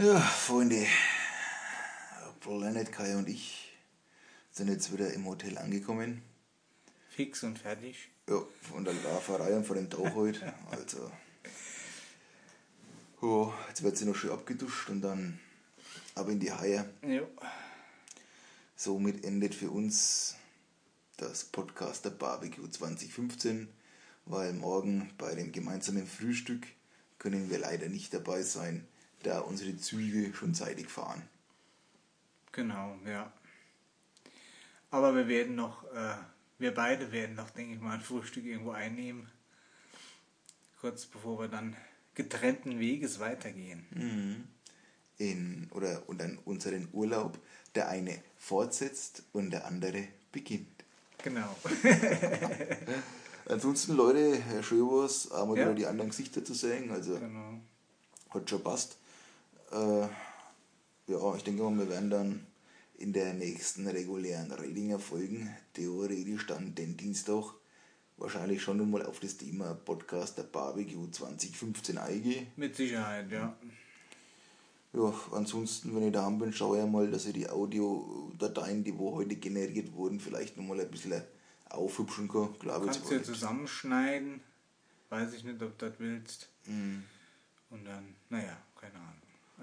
Ja, Freunde, Planet Kai und ich sind jetzt wieder im Hotel angekommen. Fix und fertig. Ja, von der Laferei und von dem Tauch heute. Also, ja, jetzt wird sie noch schön abgeduscht und dann ab in die Haie. Ja. Somit endet für uns das Podcast der Barbecue 2015, weil morgen bei dem gemeinsamen Frühstück können wir leider nicht dabei sein, da unsere Züge schon zeitig fahren. Genau, ja. Aber wir werden noch, äh, wir beide werden noch, denke ich mal, ein Frühstück irgendwo einnehmen. Kurz bevor wir dann getrennten Weges weitergehen. In, oder und dann unseren Urlaub der eine fortsetzt und der andere beginnt. Genau. Ansonsten, Leute, Herr Schöbers, einmal Ja. wieder die anderen Gesichter zu sehen. Also, genau. hat schon passt. Äh, ja, ich denke mal, wir werden dann in der nächsten regulären Redinger Folgen theoretisch dann den Dienstag wahrscheinlich schon nochmal auf das Thema Podcast der Barbecue 2015 eingehen. Mit Sicherheit, ja. Ja, ansonsten, wenn ich da bin, schaue ich mal, dass ich die Audiodateien, die wo heute generiert wurden, vielleicht nochmal ein bisschen aufhübschen kann. Ich Kannst du ja zusammenschneiden. Weiß ich nicht, ob du das willst. Mhm. Und dann, naja.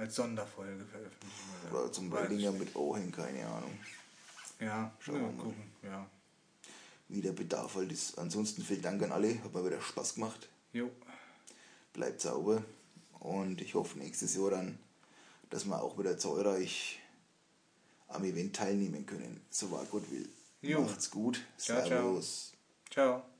Als Sonderfolge veröffentlichen das. Oder zum nicht. mit Ohren, keine Ahnung. Ja, Schauen ja, wir mal. gucken, ja. Wie der Bedarf halt ist. Ansonsten vielen Dank an alle, hat mir wieder Spaß gemacht. Jo, bleibt sauber und ich hoffe nächstes Jahr dann, dass wir auch wieder zahlreich am Event teilnehmen können, so wahr Gott will. Jo. Macht's gut. Ciao, ciao. Servus. ciao.